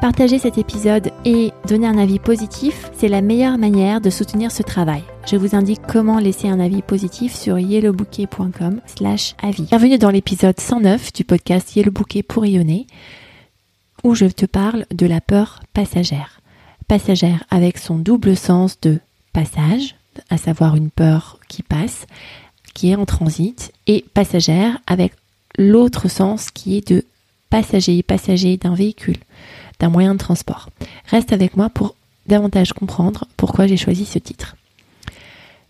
Partager cet épisode et donner un avis positif, c'est la meilleure manière de soutenir ce travail. Je vous indique comment laisser un avis positif sur yellowbouquet.com slash avis. Bienvenue dans l'épisode 109 du podcast Yellow Bouquet pour rayonner où je te parle de la peur passagère. Passagère avec son double sens de passage, à savoir une peur qui passe, qui est en transit, et passagère avec l'autre sens qui est de passager, passager d'un véhicule d'un moyen de transport. Reste avec moi pour davantage comprendre pourquoi j'ai choisi ce titre.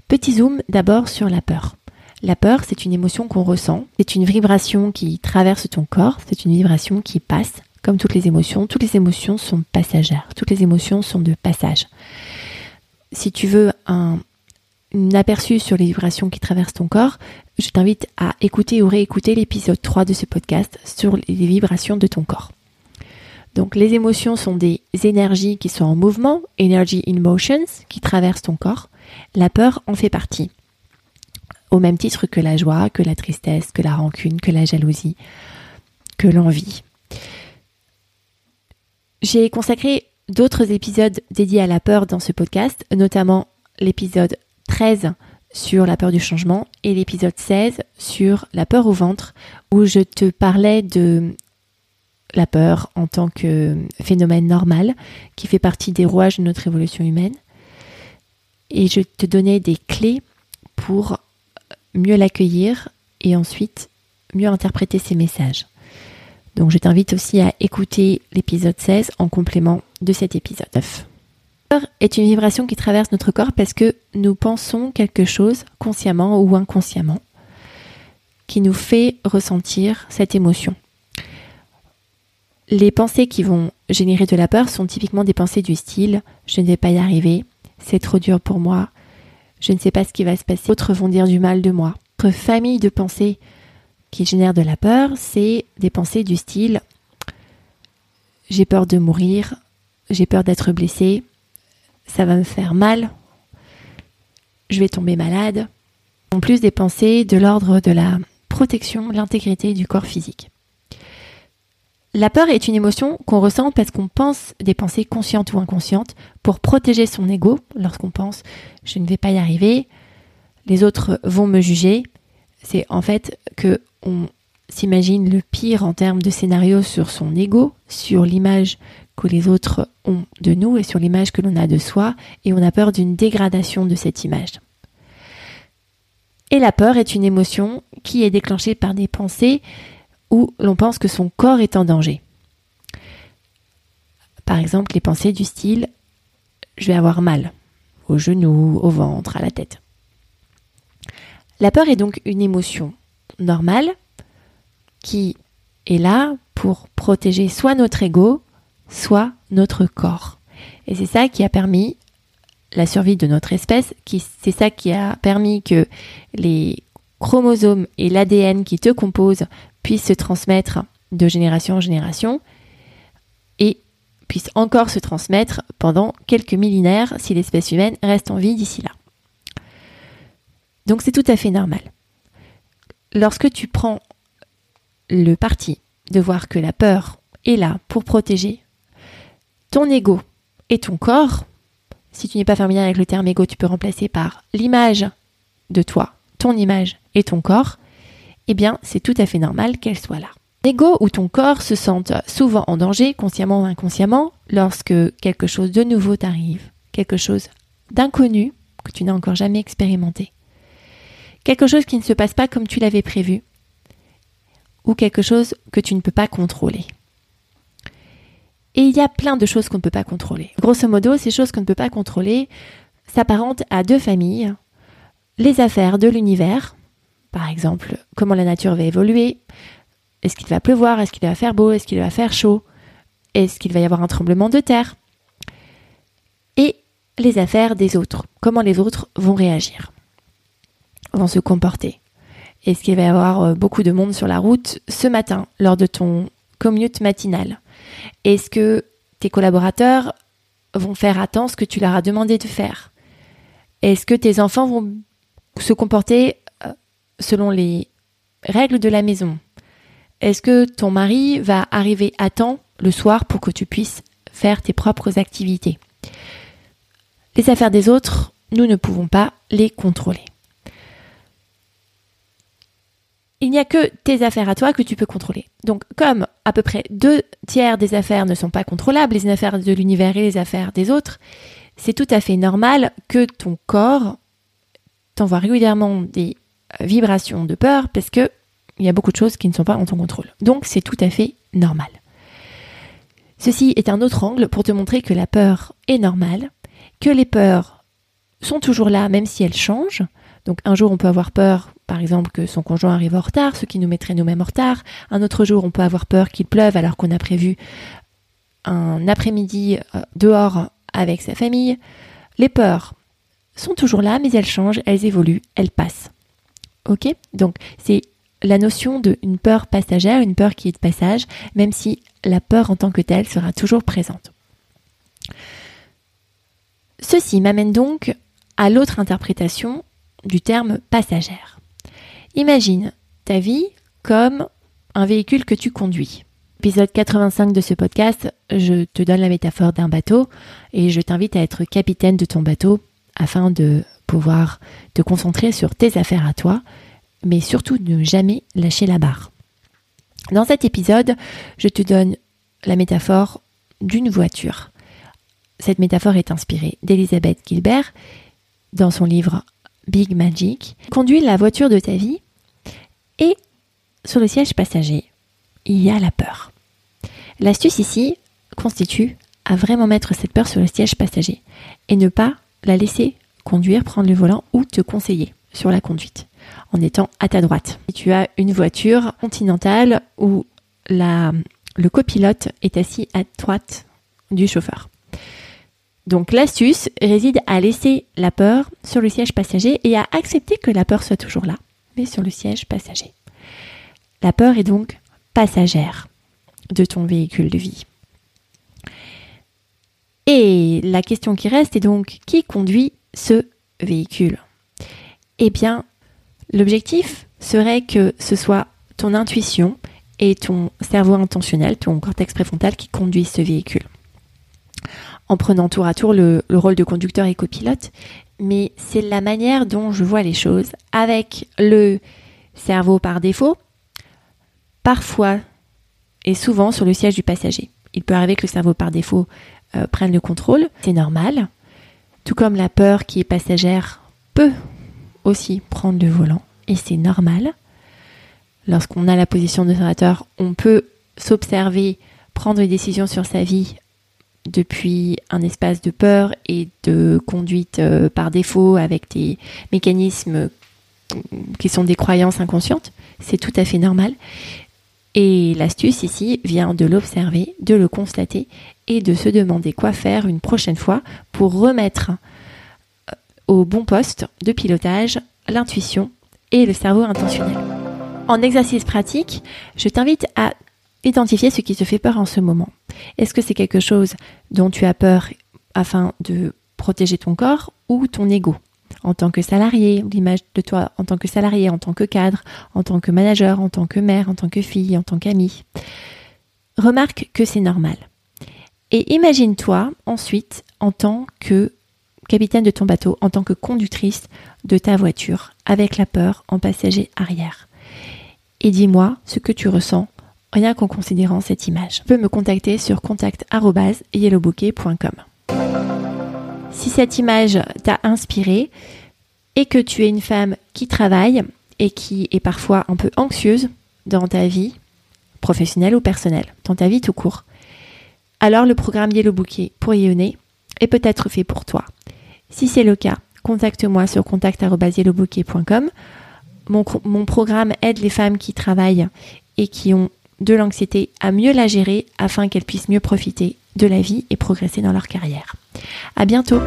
Petit zoom d'abord sur la peur. La peur, c'est une émotion qu'on ressent, c'est une vibration qui traverse ton corps, c'est une vibration qui passe, comme toutes les émotions. Toutes les émotions sont passagères, toutes les émotions sont de passage. Si tu veux un, aperçu sur les vibrations qui traversent ton corps, je t'invite à écouter ou réécouter l'épisode 3 de ce podcast sur les vibrations de ton corps. Donc les émotions sont des énergies qui sont en mouvement, energy in motions, qui traversent ton corps. La peur en fait partie. Au même titre que la joie, que la tristesse, que la rancune, que la jalousie, que l'envie. J'ai consacré d'autres épisodes dédiés à la peur dans ce podcast, notamment l'épisode 13 sur la peur du changement et l'épisode 16 sur la peur au ventre où je te parlais de la peur en tant que phénomène normal qui fait partie des rouages de notre évolution humaine. Et je te donnais des clés pour mieux l'accueillir et ensuite mieux interpréter ces messages. Donc je t'invite aussi à écouter l'épisode 16 en complément de cet épisode 9. La peur est une vibration qui traverse notre corps parce que nous pensons quelque chose consciemment ou inconsciemment qui nous fait ressentir cette émotion. Les pensées qui vont générer de la peur sont typiquement des pensées du style je ne vais pas y arriver, c'est trop dur pour moi, je ne sais pas ce qui va se passer, d'autres vont dire du mal de moi. Notre famille de pensées qui génèrent de la peur, c'est des pensées du style j'ai peur de mourir, j'ai peur d'être blessé, ça va me faire mal, je vais tomber malade. En plus des pensées de l'ordre de la protection, l'intégrité du corps physique. La peur est une émotion qu'on ressent parce qu'on pense des pensées conscientes ou inconscientes pour protéger son ego lorsqu'on pense je ne vais pas y arriver, les autres vont me juger. C'est en fait que on s'imagine le pire en termes de scénario sur son ego, sur l'image que les autres ont de nous et sur l'image que l'on a de soi et on a peur d'une dégradation de cette image. Et la peur est une émotion qui est déclenchée par des pensées où l'on pense que son corps est en danger. Par exemple, les pensées du style je vais avoir mal aux genoux, au ventre, à la tête. La peur est donc une émotion normale qui est là pour protéger soit notre ego, soit notre corps. Et c'est ça qui a permis la survie de notre espèce, c'est ça qui a permis que les chromosomes et l'ADN qui te composent puissent se transmettre de génération en génération et puissent encore se transmettre pendant quelques millénaires si l'espèce humaine reste en vie d'ici là. Donc c'est tout à fait normal. Lorsque tu prends le parti de voir que la peur est là pour protéger ton ego et ton corps, si tu n'es pas familier avec le terme ego, tu peux remplacer par l'image de toi, ton image et ton corps, eh bien, c'est tout à fait normal qu'elle soit là. L'ego ou ton corps se sentent souvent en danger, consciemment ou inconsciemment, lorsque quelque chose de nouveau t'arrive, quelque chose d'inconnu que tu n'as encore jamais expérimenté, quelque chose qui ne se passe pas comme tu l'avais prévu, ou quelque chose que tu ne peux pas contrôler. Et il y a plein de choses qu'on ne peut pas contrôler. Grosso modo, ces choses qu'on ne peut pas contrôler s'apparentent à deux familles. Les affaires de l'univers, par exemple, comment la nature va évoluer. Est-ce qu'il va pleuvoir? Est-ce qu'il va faire beau? Est-ce qu'il va faire chaud? Est-ce qu'il va y avoir un tremblement de terre? Les affaires des autres. Comment les autres vont réagir, vont se comporter? Est-ce qu'il va y avoir euh, beaucoup de monde sur la route ce matin lors de ton commute matinal? Est-ce que tes collaborateurs vont faire attendre ce que tu leur as demandé de faire? Est-ce que tes enfants vont se comporter selon les règles de la maison Est-ce que ton mari va arriver à temps le soir pour que tu puisses faire tes propres activités? Les affaires des autres, nous ne pouvons pas les contrôler. Il n'y a que tes affaires à toi que tu peux contrôler. Donc comme à peu près deux tiers des affaires ne sont pas contrôlables, les affaires de l'univers et les affaires des autres, c'est tout à fait normal que ton corps t'envoie régulièrement des vibrations de peur parce que il y a beaucoup de choses qui ne sont pas en ton contrôle. Donc c'est tout à fait normal. Ceci est un autre angle pour te montrer que la peur est normale, que les peurs sont toujours là même si elles changent. Donc un jour on peut avoir peur par exemple que son conjoint arrive en retard, ce qui nous mettrait nous-mêmes en retard. Un autre jour on peut avoir peur qu'il pleuve alors qu'on a prévu un après-midi euh, dehors avec sa famille. Les peurs sont toujours là mais elles changent, elles évoluent, elles passent. Ok Donc c'est la notion d'une peur passagère, une peur qui est de passage, même si la peur en tant que telle sera toujours présente. Ceci m'amène donc à l'autre interprétation du terme passagère. Imagine ta vie comme un véhicule que tu conduis. Épisode 85 de ce podcast, je te donne la métaphore d'un bateau et je t'invite à être capitaine de ton bateau afin de pouvoir te concentrer sur tes affaires à toi mais surtout ne jamais lâcher la barre. Dans cet épisode, je te donne la métaphore d'une voiture. Cette métaphore est inspirée d'Elisabeth Gilbert dans son livre Big Magic. Conduis la voiture de ta vie et sur le siège passager, il y a la peur. L'astuce ici constitue à vraiment mettre cette peur sur le siège passager et ne pas la laisser conduire, prendre le volant ou te conseiller sur la conduite en étant à ta droite. Et tu as une voiture continentale où le copilote est assis à droite du chauffeur. Donc l'astuce réside à laisser la peur sur le siège passager et à accepter que la peur soit toujours là, mais sur le siège passager. La peur est donc passagère de ton véhicule de vie. Et la question qui reste est donc qui conduit ce véhicule Eh bien, L'objectif serait que ce soit ton intuition et ton cerveau intentionnel, ton cortex préfrontal qui conduisent ce véhicule. En prenant tour à tour le, rôle de conducteur et copilote, mais c'est la manière dont je vois les choses avec le cerveau par défaut, parfois et souvent sur le siège du passager. Il peut arriver que le cerveau par défaut euh, prenne le contrôle, c'est normal, tout comme la peur qui est passagère peut aussi prendre le volant et c'est normal. Lorsqu'on a la position d'observateur, on peut s'observer, prendre des décisions sur sa vie depuis un espace de peur et de conduite euh, par défaut avec des mécanismes qui sont des croyances inconscientes. C'est tout à fait normal. Et l'astuce ici vient de l'observer, de le constater et de se demander quoi faire une prochaine fois pour remettre au bon poste de pilotage l'intuition et le cerveau intentionnel. En exercice pratique, je t'invite à identifier ce qui te fait peur en ce moment. Est-ce que c'est quelque chose dont tu as peur afin de protéger ton corps ou ton ego en tant que salarié, l'image de toi en tant que salarié, en tant que cadre, en tant que manager, en tant que mère, en tant que fille, en tant qu'ami. Remarque que c'est normal. Et imagine-toi ensuite en tant que capitaine de ton bateau, en tant que conductrice de ta voiture, avec la peur en passager arrière. Et dis-moi ce que tu ressens rien qu'en considérant cette image. Tu peux me contacter sur contact.yellowbouquet.com. Si cette image t'a inspiré et que tu es une femme qui travaille et qui est parfois un peu anxieuse dans ta vie professionnelle ou personnelle, dans ta vie tout court, alors le programme Yellow Bouquet pour Yéoné est peut-être fait pour toi. Si c'est le cas, contacte-moi sur contact.yellowbouquet.com. Mon, mon programme aide les femmes qui travaillent et qui ont de l'anxiété à mieux la gérer afin qu'elles puissent mieux profiter de la vie et progresser dans leur carrière. À bientôt!